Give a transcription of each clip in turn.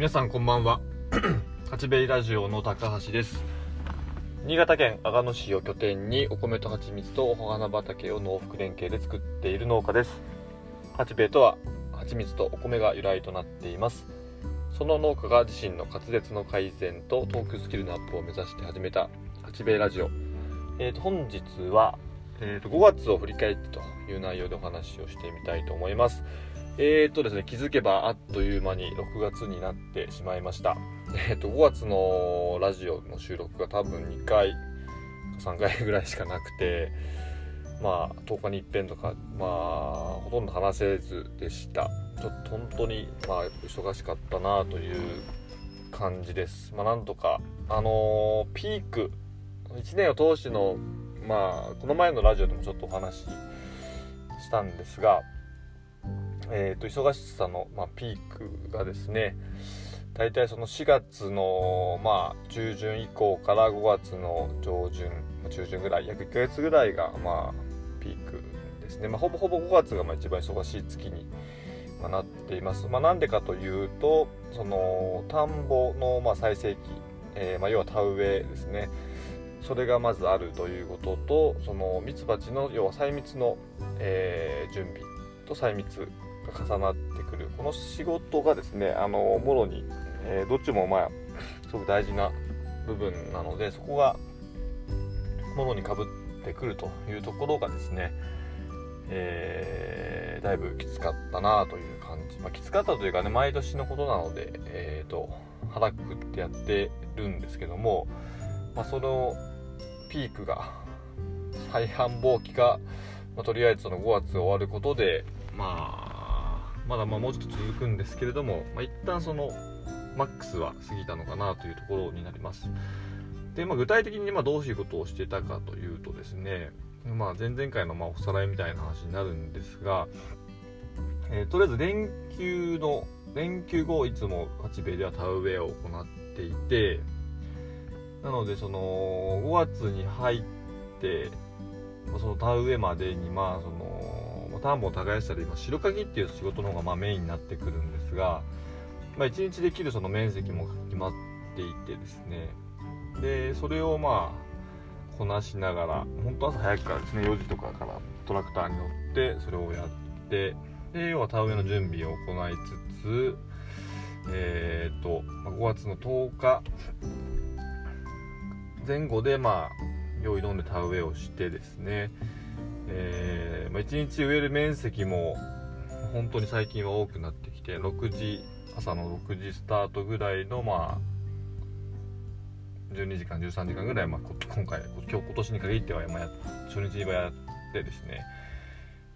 皆さんこんばんは。八兵衛ラジオの高橋です。新潟県阿賀野市を拠点にお米と蜂蜜とお花畑を農福連携で作っている農家です。八兵衛とは蜂蜜とお米が由来となっています。その農家が自身の滑舌の改善とトークスキルのアップを目指して始めた八兵衛ラジオ、えー、と本日は、えー、と5月を振り返ってという内容でお話をしてみたいと思います。えーとですね、気づけばあっという間に6月になってしまいました。えーと、5月のラジオの収録が多分2回、3回ぐらいしかなくて、まあ、10日に一遍とか、まあ、ほとんど話せずでした。ちょっと本当に、まあ、忙しかったなという感じです。まあ、なんとか、あのー、ピーク、1年を通しての、まあ、この前のラジオでもちょっとお話ししたんですが、えーと、忙しさの、まあ、ピークがですね大体その4月の、まあ、中旬以降から5月の上旬中旬ぐらい約1ヶ月ぐらいが、まあ、ピークですね、まあ、ほぼほぼ5月がまあ一番忙しい月に、まあなっています、まあ、なんでかというとその田んぼの、まあ、最盛期、えー、まあ、要は田植えですね。それがまずあるということとそのミツバチの要は細密の、えー、準備と細密が重なってくる。この仕事がですねあのもろに、えー、どっちもまあすごく大事な部分なのでそこがものにかぶってくるというところがですね、えー、だいぶきつかったなという感じ、まあ、きつかったというかね毎年のことなので、えーと、腹くくってやってるんですけども、まあ、そのピークが再繁忙期が、まあ、とりあえずその5月終わることでまあまだまあもうちょっと続くんですけれども、まあ、一旦そのマックスは過ぎたのかなというところになります。で、まあ、具体的にまどういうことをしてたかというとですね、まあ、前々回のまおさらいみたいな話になるんですが、えー、とりあえず連休の連休後いつも八兵では田植えを行っていてなのでその5月に入ってその田植えまでにまあその田んぼを耕したり、まあ、白かぎっていう仕事の方がまメインになってくるんですが、まあ、1日できるその面積も決まっていてですね。でそれをまあこなしながら本当朝早くからですね4時とかからトラクターに乗ってそれをやってで要は田植えの準備を行いつつえっ、ー、と5月の10日前後でまあ用意どんで田植えをしてですね。えー、まあ、1日植える面積も本当に最近は多くなってきて6時朝の6時スタートぐらいのまあ12時間13時間ぐらい、まあ、今回今日今年に限っては、まあ、初日はやってですね、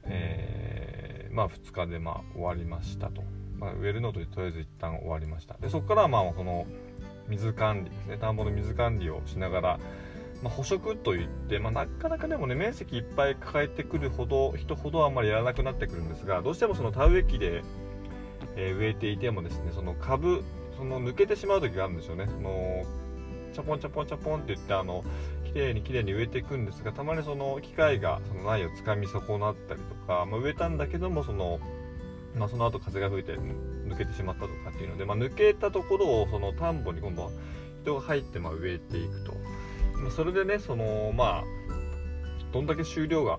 えー、まあ2日でまあ終わりましたと、まあ、植えるのととりあえず一旦終わりました。でそこからまあこの水管理ですね田んぼの水管理をしながらまあ、捕食といって、まあ、なかなかでもね面積いっぱい抱えてくるほど人ほどあんまりやらなくなってくるんですがどうしてもその田植え機で、えー、植えていてもですねその株その抜けてしまう時があるんですよね。そのチャポンチャポンチャポンって言ってあの綺麗に綺麗に植えていくんですがたまにその機械がその苗をつかみ損なったりとか、まあ、植えたんだけどもそのまあ、その後風が吹いて抜けてしまったとかっていうので、まあ、抜けたところをその田んぼに今度は人が入ってまあ植えていくと。それでねそのまあどんだけ収量が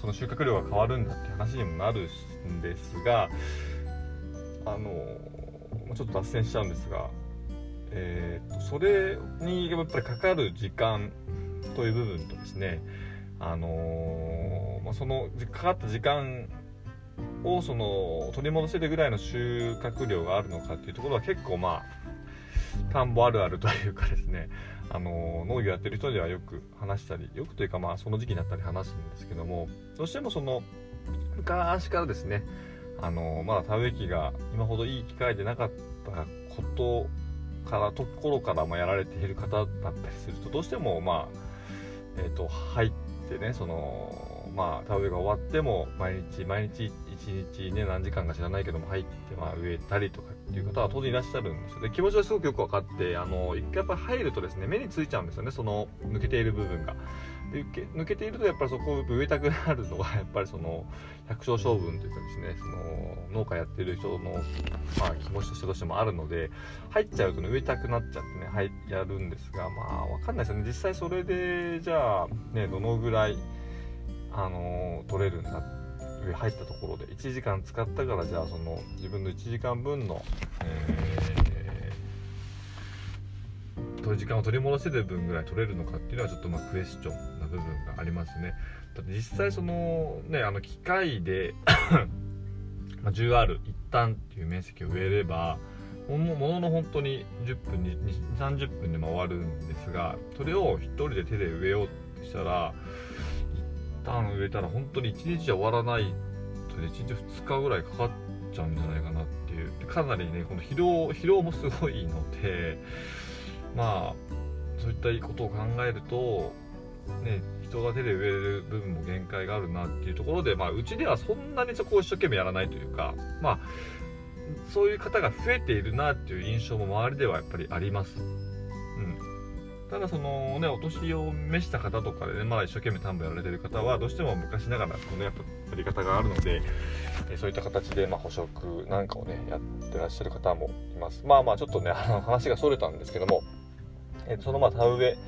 その収穫量が変わるんだって話にもなるんですがあのちょっと脱線しちゃうんですが、えーと、それにやっぱりかかる時間という部分とですねあのま、そのかかった時間をその取り戻せるぐらいの収穫量があるのかっていうところは結構まあ田んぼあるあるというかですねあの農業やってる人ではよく話したりよくというかまあその時期になったり話すんですけどもどうしてもその昔からですねあのまだ田植え機が今ほどいい機会でなかったことからところからもやられている方だったりするとどうしてもまあえっ、と入ってねそのまあ田植えが終わっても毎日毎日1日ね何時間か知らないけども入ってまあ植えたりとかっていう方は当然いらっしゃるんですよ。で気持ちはすごくよく分かってあの一回やっぱ入るとですね目についちゃうんですよね。その抜けている部分が。で抜けているとやっぱりそこを植えたくなるのが やっぱりその百姓性分というかですねその農家やってる人の、まあ、気持ちとしてどうしてもあるので入っちゃうと、ね、植えたくなっちゃってね、はい、やるんですがまあ分かんないですよね。実際それでじゃあねどのぐらいあの取れるんだ上入ったところで1時間使ったからじゃあその自分の1時間分の、えー、時間を取り戻せる分ぐらい取れるのかっていうのはちょっとまあクエスチョンな部分がありますね。実際そのねあの機械で ま、10R 一旦っていう面積を植えればものの本当に10分に30分で回るんですがそれを1人で手で植えようとしたら旦植えたら本当に1日じゃ終わらないと1日2日ぐらいかかっちゃうんじゃないかなっていうかなりねこの疲労疲労もすごいのでまあそういったことを考えるとね人が手で植える部分も限界があるなっていうところでまあうちではそんなにそこを一生懸命やらないというかまあそういう方が増えているなっていう印象も周りではやっぱりあります。ただそのねお年を召した方とかでねまだ一生懸命田んぼやられてる方はどうしても昔ながらこのやっぱやり方があるので、そういった形でまあ捕食なんかをねやってらっしゃる方もいます。まあまあちょっとねあの話がそれたんですけども、えそのまあ田植え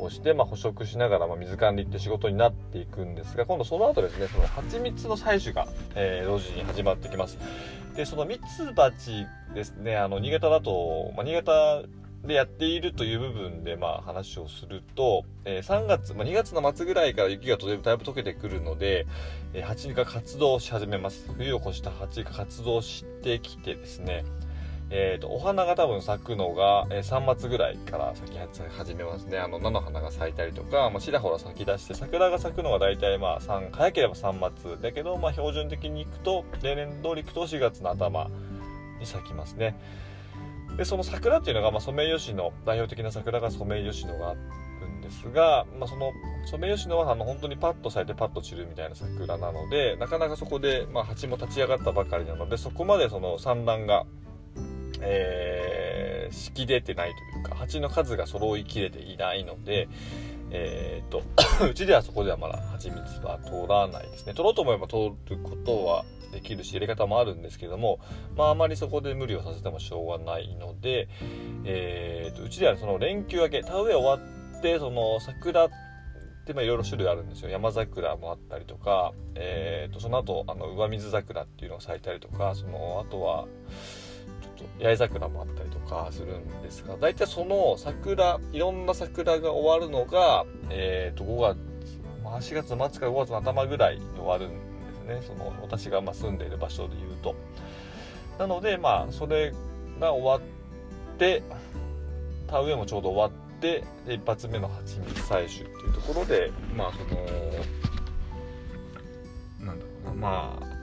をして、まあ、捕食しながら、まあ、水管理って仕事になっていくんですが今度その後ですねその蜂蜜の採取が、えー、同時に始まってきます。でその蜜蜂ですねあの新潟だと、まあ、新潟でやっているという部分でまあ話をすると、えー、3月、まあ、2月の末ぐらいから雪がだいぶ溶けてくるので、えー、蜂が活動し始めます。冬を越した蜂が活動してきてですね、えーと、お花が多分咲くのが、えー、3月ぐらいから咲き始めますね。あの菜の花が咲いたりとか、まあ、ちらほら咲き出して桜が咲くのが大体まあ3早ければ3月だけど、まあ、標準的にいくと例年通りいくと4月の頭に咲きますね。でその桜っていうのが、まあ、ソメイヨシノ代表的な桜がソメイヨシノがあるんですが、まあ、そのソメイヨシノはあの本当にパッと咲いてパッと散るみたいな桜なのでなかなかそこで、まあ、蜂も立ち上がったばかりなのでそこまでその産卵が、えー、しきれてないというか蜂の数が揃いきれていないので、えーと、うちではそこではまだ蜂蜜は通らないですね。取ろうと思えば通ることはできるしやり方もあるんですけども、まあ、あまりそこで無理をさせてもしょうがないので、えーと、うちではその連休明け田植え終わってその桜ってまあいろいろ種類あるんですよ。山桜もあったりとか、えーと、その後あの上水桜っていうのが咲いたりとかそのあとは八重桜もあったりとかするんですが大体その桜いろんな桜が終わるのが、えー、と5月、まあ、4月末から5月の頭ぐらいに終わるんですね。その私がま住んでいる場所で言うと。なのでまあそれが終わって田植えもちょうど終わってで一発目の蜂蜜採取っていうところでまあそのなんだろうなまあ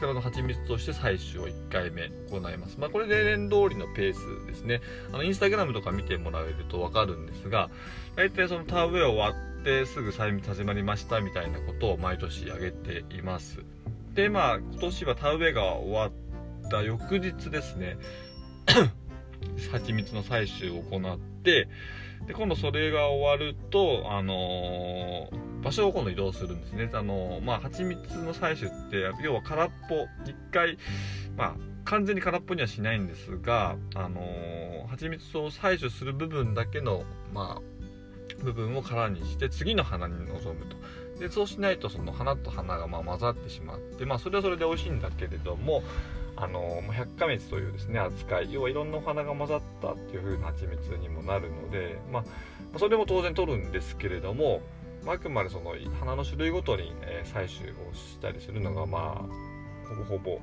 桜の蜂蜜として採取を1回目行います。まあ、これ例年通りのペースですね。あの、インスタグラムとか見てもらえるとわかるんですが、大体その田植え終わってすぐ採蜜始まりましたみたいなことを毎年上げています。で、まあ、今年は田植えが終わった翌日ですね、蜂蜜の採取を行って、で、今度それが終わると、あのー、場所を今度移動するんですね。あの、まあ、蜂蜜の採取って、要は空っぽ、一回、まあ、完全に空っぽにはしないんですが、あのー、蜂蜜を採取する部分だけの、まあ、部分を空にして次の花に臨むと。でそうしないとその花と花がま混ざってしまってまあそれはそれで美味しいんだけれどもあの百花蜜というですね扱い。要はいろんなお花が混ざったっていう風な蜂蜜にもなるのでまあそれも当然取るんですけれどもあくまでその花の種類ごとに、え採取をしたりするのがまあほぼほぼ、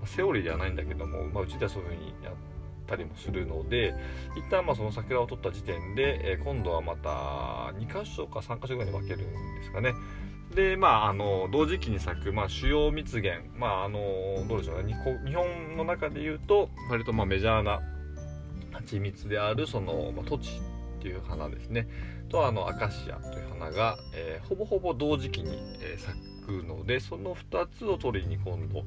まセオリーではないんだけども、まあ、うちではそういう風にやってたりもするので一旦まあその桜を取った時点で、えー、今度はまた2箇所か3箇所ぐらいに分けるんですかね。でまああの同時期に咲く、まあ、主要蜜源まああのどうでしょうね。日本の中でいうと割とまあメジャーな蜂蜜であるその、まあ、土地っていう花ですねとあのアカシアという花が、えー、ほぼほぼ同時期に、えー、咲くのでその2つを取りに今度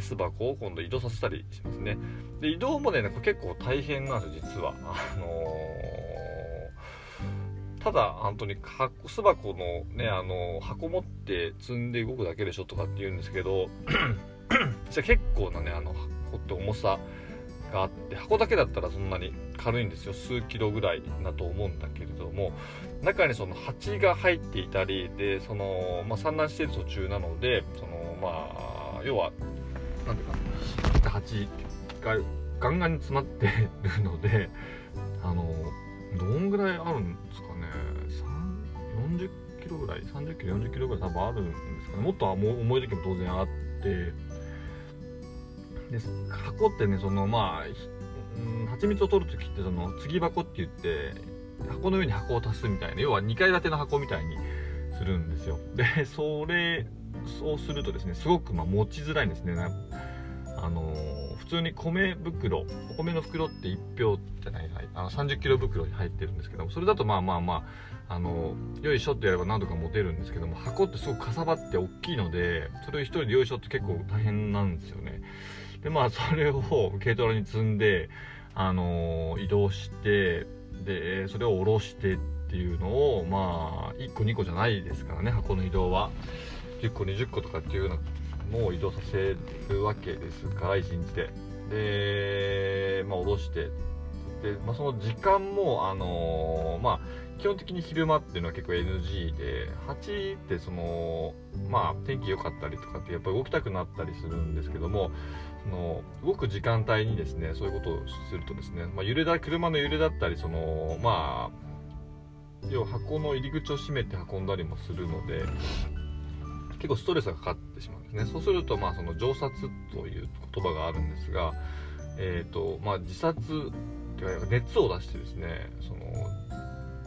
巣箱を今度移動させたりしますね。で移動もね結構大変なんですよ実は。あのー、ただ本当に巣箱のねあの箱持って積んで動くだけでしょとかって言うんですけど じゃ結構なねあの箱って重さがあって箱だけだったらそんなに軽いんですよ。数キロぐらいだと思うんだけれども中にその蜂が入っていたりでその、まあ、産卵している途中なのでそのまあ要は何ていうか蜂がガンガンに詰まって るのであのどんぐらいあるんですかね。40キロぐらい？30キロ40キロぐらい多分あるんですかね。もっと重い時も当然あって。で箱ってねそのまあ、蜂蜜を取る時ってその継ぎ箱って言って箱の上に箱を足すみたいな要は2階建ての箱みたいにするんですよ。でそれそうするとですねすごくま持ちづらいんですね。あのー、普通に米袋お米の袋って1票じゃないあの30キロ袋に入ってるんですけどもそれだとまあまあまああのよいしょってやれば何とか持てるんですけども箱ってすごくかさばって大きいのでそれを1人でよいしょって結構大変なんですよね。でまあそれを軽トラに積んで、あのー、移動してでそれを下ろしてっていうのをまあ1個2個じゃないですからね箱の移動は。10個20個とかっていうのも移動させるわけですから1日で。でまあ下ろして。で、まあ、その時間もあのー、まあ基本的に昼間っていうのは結構 NG で8ってそのまあ天気良かったりとかってやっぱり動きたくなったりするんですけどもの動く時間帯にですねそういうことをするとですね、まあ、揺れだ車の揺れだったりそのまあ要は箱の入り口を閉めて運んだりもするので結構ストレスがかかってしまうんですね。そうするとまあその上殺という言葉があるんですがえ、ー、とまあ自殺というか熱を出してですねその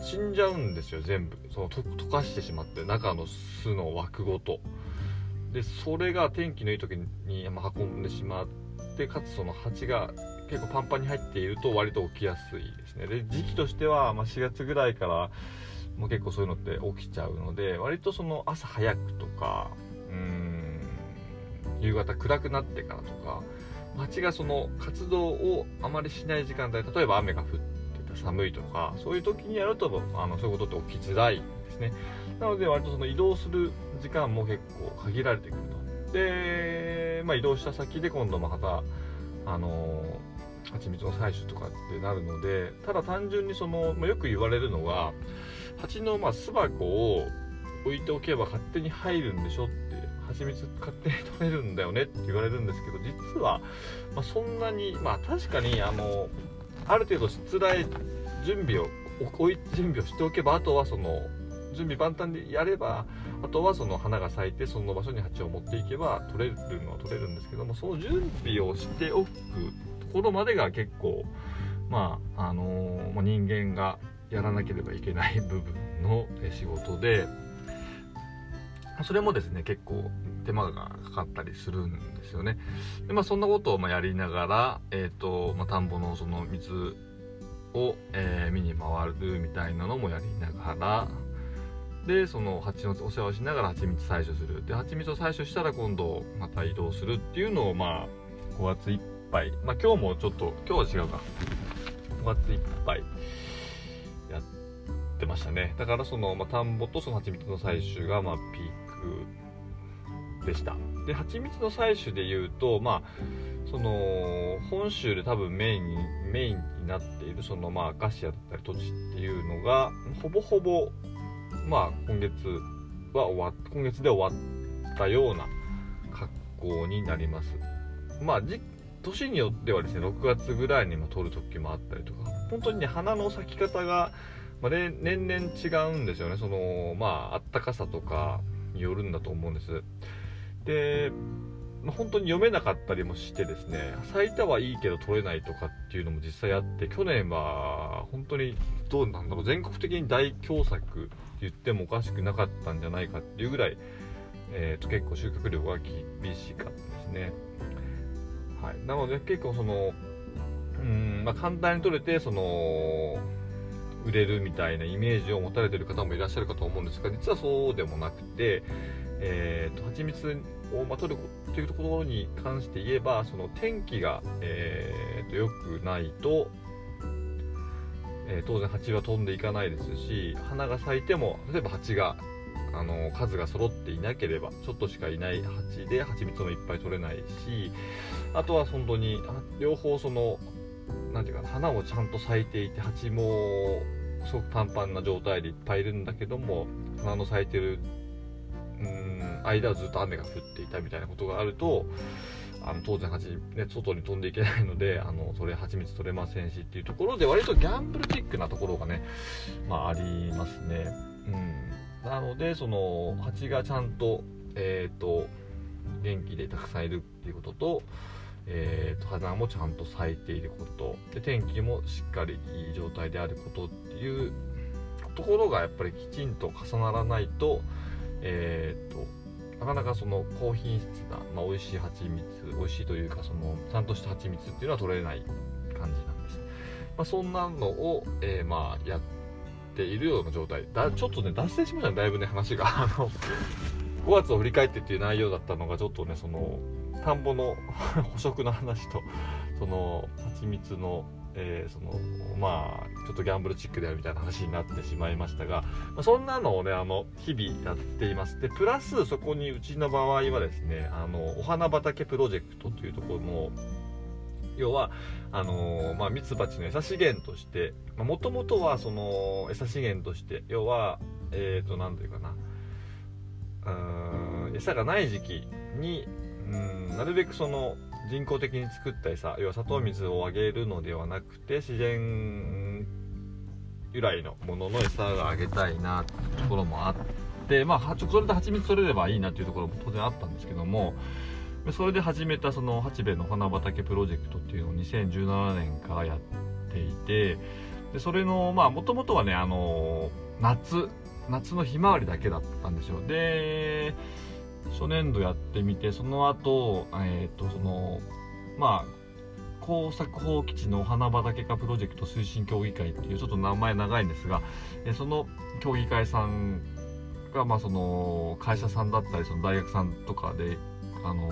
死んじゃうんですよ全部。その溶かしてしまって中の巣の枠ごと。でそれが天気のいい時に運んでしまってかつその蜂が結構パンパンに入っていると割と起きやすいですね。で時期としては、ま4月ぐらいからもう結構そういうのって起きちゃうので割とその朝早くとかうん夕方暗くなってからとか蜂がその活動をあまりしない時間帯例えば雨が降ってた寒いとかそういう時にやるとあのそういうことって起きづらいんですね。なので割とその移動する時間も結構限られてくると。で、まあ、移動した先で今度またあの蜂蜜の採取とかってなるのでただ単純にその、まあ、よく言われるのが蜂のまあ巣箱を置いておけば勝手に入るんでしょって蜂蜜勝手に取れるんだよねって言われるんですけど実は、まあ、そんなにまあ確かにあのある程度失礼準備を置い準備をしておけばあとはその準備万端でやればあとはその花が咲いてその場所に鉢を持っていけば取れるのは取れるんですけどもその準備をしておくところまでが結構まああのー、人間がやらなければいけない部分の仕事でそれもですね結構手間がかかったりするんですよね。でまあそんなことをまやりながらえっ、ー、と、まあ、田んぼのその水を、えー、見に回るみたいなのもやりながらでその蜂のお世話をしながら蜂蜜採取する。で蜂蜜を採取したら今度また移動するっていうのをまあ5月いっぱい。まあ今日もちょっと今日は違うか。5月いっぱいやってましたね。だからその、まあ、田んぼとその蜂蜜の採取がまあピークでした。で蜂蜜の採取でいうとまあその本州で多分メインにメインになっているそのまあアカシアだったり土地っていうのがほぼほぼまあ今月は終わ今月で終わったような格好になります。まあ年によってはですね6月ぐらいにも撮る時もあったりとか本当にね花の咲き方が、まあ、年々違うんですよね。そのまああったかさとかによるんだと思うんです。でまあ、本当に読めなかったりもしてですね咲いたはいいけど取れないとかっていうのも実際あって去年は本当にどうなんだろう全国的に大凶作って言ってもおかしくなかったんじゃないかっていうぐらい、えー、と結構収穫量が厳しかったですね。はい、なので結構そのうん、まあ、簡単に取れてその売れるみたいなイメージを持たれてる方もいらっしゃるかと思うんですが実はそうでもなくて、えーと、蜂蜜をまとるというところに関して言えばその天気が、えーと、良くないと、えー、当然蜂は飛んでいかないですし花が咲いても例えば蜂があの数が揃っていなければちょっとしかいない蜂で蜂蜜もいっぱい取れないしあとは本当に両方その何ていうか花もちゃんと咲いていて蜂もすごくパンパンな状態でいっぱいいるんだけども花の咲いてるうん間はずっと雨が降っていたみたいなことがあるとあの当然蜂、ね、外に飛んでいけないので あのそれ蜂蜜取れませんしっていうところで割とギャンブルチックなところがね、まあ、ありますね。うん、なのでその蜂がちゃんと,、えーと元気でたくさんいるっていうこととえーと、花もちゃんと咲いていることで天気もしっかりいい状態であることっていうところがやっぱりきちんと重ならないと,、えーと、なかなかその高品質な、まあ、美味しい蜂蜜美味しいというかそのちゃんとした蜂蜜っていうのは取れない感じなんです、まあ、そんなのを、えー、まあやっているような状態。だちょっとね脱線しましたね。だいぶね話が。あの5月を振り返ってっていう内容だったのがちょっとねその田んぼの 捕食の話とその蜂蜜の、えー、そのまあちょっとギャンブルチックであるみたいな話になってしまいましたが、まあ、そんなのをねあの日々やっています。でプラスそこにうちの場合はですねあのお花畑プロジェクトというところの要はあのー、まあ、ミツバチの餌資源としてもともとはその餌資源として要はえっ、ー、と何ていうかなうーん餌がない時期にうんなるべくその人工的に作った餌要は砂糖水をあげるのではなくて自然由来のものの餌があげたいなっていうところもあってまあそれで蜂蜜取れればいいなっていうところも当然あったんですけどもそれで始めたその八兵衛の花畑プロジェクトっていうのを2017年からやっていてでそれのまあもともとはねあの夏夏のひまわりだけだったんですよ。で初年度やってみてその後えっ、ー、とそのまあ工作放棄地のお花畑化プロジェクト推進協議会っていうちょっと名前長いんですが、えその協議会さんが、まあ、その会社さんだったりその大学さんとかであの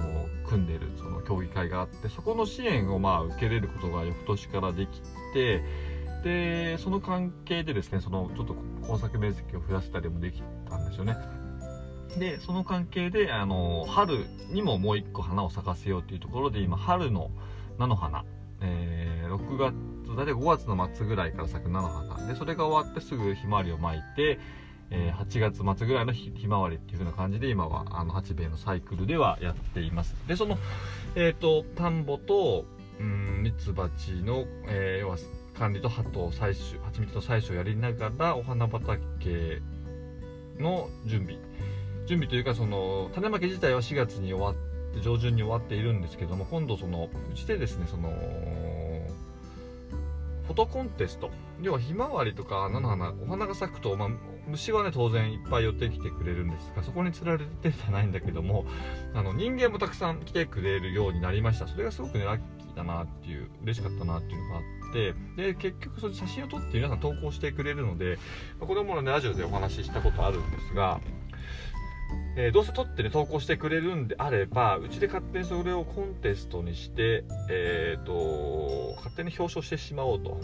組んでるその協議会があってそこの支援をまあ受けれることが翌年からできてでその関係でですねそのちょっと工作面積を増やせたりもできたんですよね。でその関係であの春にももう1個花を咲かせようというところで今春の菜の花、えー、6月大体5月の末ぐらいから咲く菜の花。でそれが終わってすぐひまわりを巻いて、えー、8月末ぐらいのひまわりっていう風な感じで今はあの八兵衛のサイクルではやっています。でそのえ、ー、と田んぼとうんミツバチの、えー、要は管理と葉と採取蜂蜜の採取をやりながらお花畑の準備準備というかその種まき自体は4月に終わって上旬に終わっているんですけども今度そのうちでですねそのフォトコンテスト要はひまわりとか菜の花お花が咲くと、まあ、虫はね当然いっぱい寄ってきてくれるんですがそこにつられてじゃないんだけどもあの人間もたくさん来てくれるようになりました。それがすごくねラッキーだなっていう嬉しかったなっていうのがあってで結局それ写真を撮って皆さん投稿してくれるので、まあ、これもねラジオでお話ししたことあるんですがえー、どうせ撮ってね投稿してくれるんであればうちで勝手にそれをコンテストにして、えーと、勝手に表彰してしまおうと。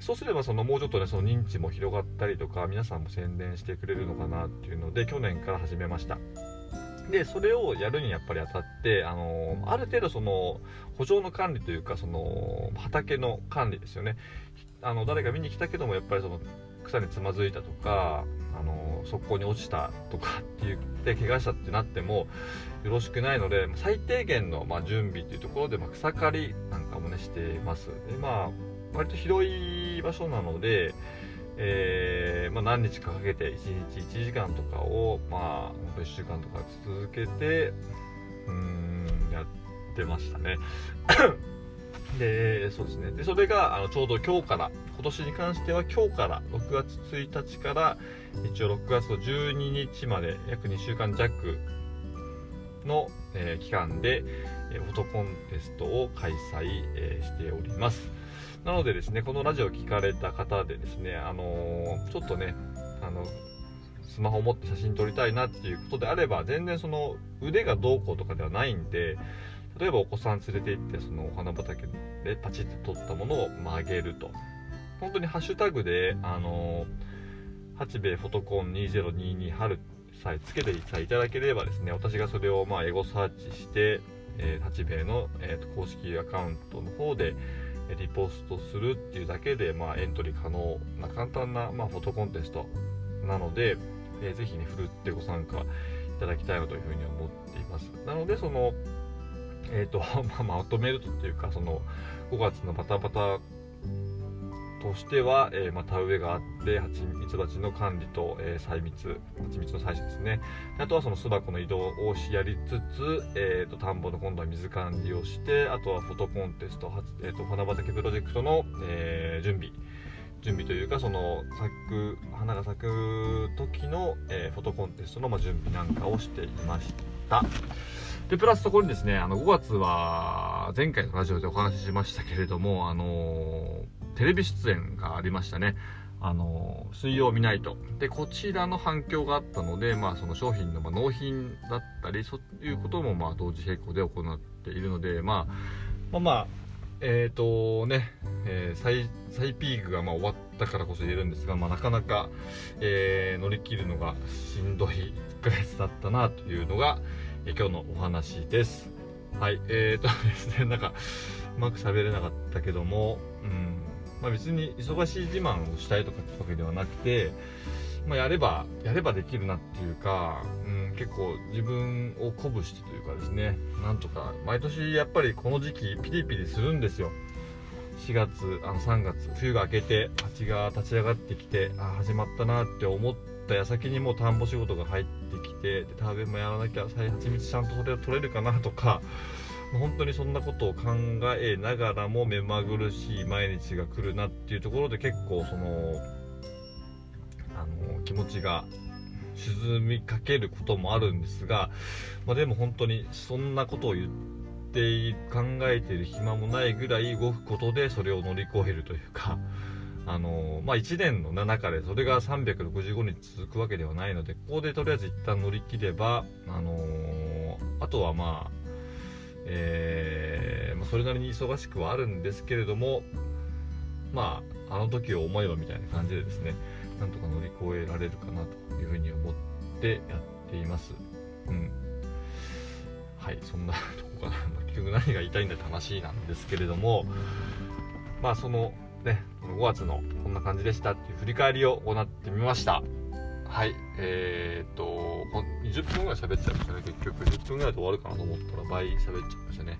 そうすればそのもうちょっとねその認知も広がったりとか皆さんも宣伝してくれるのかなっていうので去年から始めました。でそれをやるにやっぱりあたってあのある程度その補助の管理というかその畑の管理ですよね。あの誰か見に来たけどもやっぱりその草につまずいたとかあの側溝に落ちたとかって言って怪我したってなってもよろしくないので最低限のま準備っていうところでま草刈りなんかもねしてます。でまあ割と広い場所なので、えー、まあ、何日かかけて1日1時間とかをまあ1週間とか続けてうんやってましたね。でそうですね。でそれがあのちょうど今日から今年に関しては今日から6月1日から一応6月の12日まで約2週間弱の、えー、期間で、えー、フォトコンテストを開催、えー、しております。なのでですねこのラジオを聞かれた方でですねあのちょっとねあのスマホを持って写真撮りたいなっていうことであれば全然その腕がどうこうとかではないんで例えばお子さん連れて行ってそのお花畑でパチッと撮ったものを曲げると。本当にハッシュタグであの八兵衛フォトコン2022春さえつけていただければですね私がそれをまあエゴサーチして、えー、八兵衛の、えーと、公式アカウントの方でリポストするっていうだけで、まあ、エントリー可能な簡単な、まあ、フォトコンテストなので、えー、ぜひねふるってご参加いただきたいなというふうに思っています。なのでそのえ、ー、と、まあ、まとめるとというかその5月のバタバタとしては、えー、まあ、田植えがあって蜂蜜蜂の管理と、えー、採蜜蜂蜜の採取ですね。あとはその巣箱の移動をしやりつつ、えーと、田んぼの今度は水管理をしてあとはフォトコンテスト、えーと、花畑プロジェクトの、えー、準備。準備というかその咲く花が咲く時の、え、フォトコンテストの、まあ、準備なんかをしていました。でプラスそこにですねあの5月は前回のラジオでお話ししましたけれどもあのーテレビ出演がありましたね。あの水曜日ナイトでこちらの反響があったので、まあ、その商品の納品だったりそういうこともまあ同時並行で行っているので、まあ、まあまあえっ、ー、とね、えー、再ピークがま終わったからこそ言えるんですが、まあ、なかなか、えー、乗り切るのがしんどい1ヶ月だったなというのが、え、今日のお話です。はい、えーとですね、なんか、うまく喋れなかったけども、うん、まあ、別に忙しい自慢をしたいとかってわけではなくて、まあ、やればやればできるなっていうか、うん、結構自分を鼓舞してというかですねなんとか毎年やっぱりこの時期ピリピリするんですよ4月あの3月冬が明けて蜂が立ち上がってきてあ始まったなって思ってた矢先にもう田んぼ仕事が入ってきてで食べもやらなきゃ再蜂蜜ちゃんとそれを取れるかなとか本当にそんなことを考えながらも目まぐるしい毎日が来るなっていうところで結構そのあの気持ちが沈みかけることもあるんですが、まあ、でも本当にそんなことを言って考えている暇もないぐらい動くことでそれを乗り越えるというか。あのまあ、1年の中でそれが365日続くわけではないのでここでとりあえず一旦乗り切れば、あのー、あとはまあえー、まあ、それなりに忙しくはあるんですけれどもまああの時を思えばみたいな感じでですねなんとか乗り越えられるかなというふうに思ってやっています。うん。はいそんなとこかな結局何が言いたいんだって話なんですけれどもまあそのねこの5月のこんな感じでしたっていう振り返りを行ってみましたはい、えー、っと、20分ぐらい喋っちゃいましたね、結局。10分ぐらいで終わるかなと思ったら倍喋っちゃいましたね。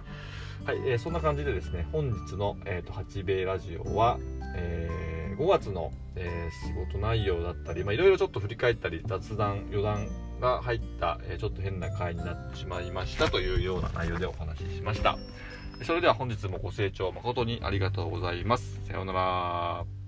はい、えー、そんな感じでですね、本日の、えーと、八兵衛ラジオは、えー、5月の、えー、仕事内容だったり、いろいろちょっと振り返ったり、雑談、余談が入った、えー、ちょっと変な回になってしまいましたというような内容でお話ししました。それでは本日もご清聴誠にありがとうございます。さようなら。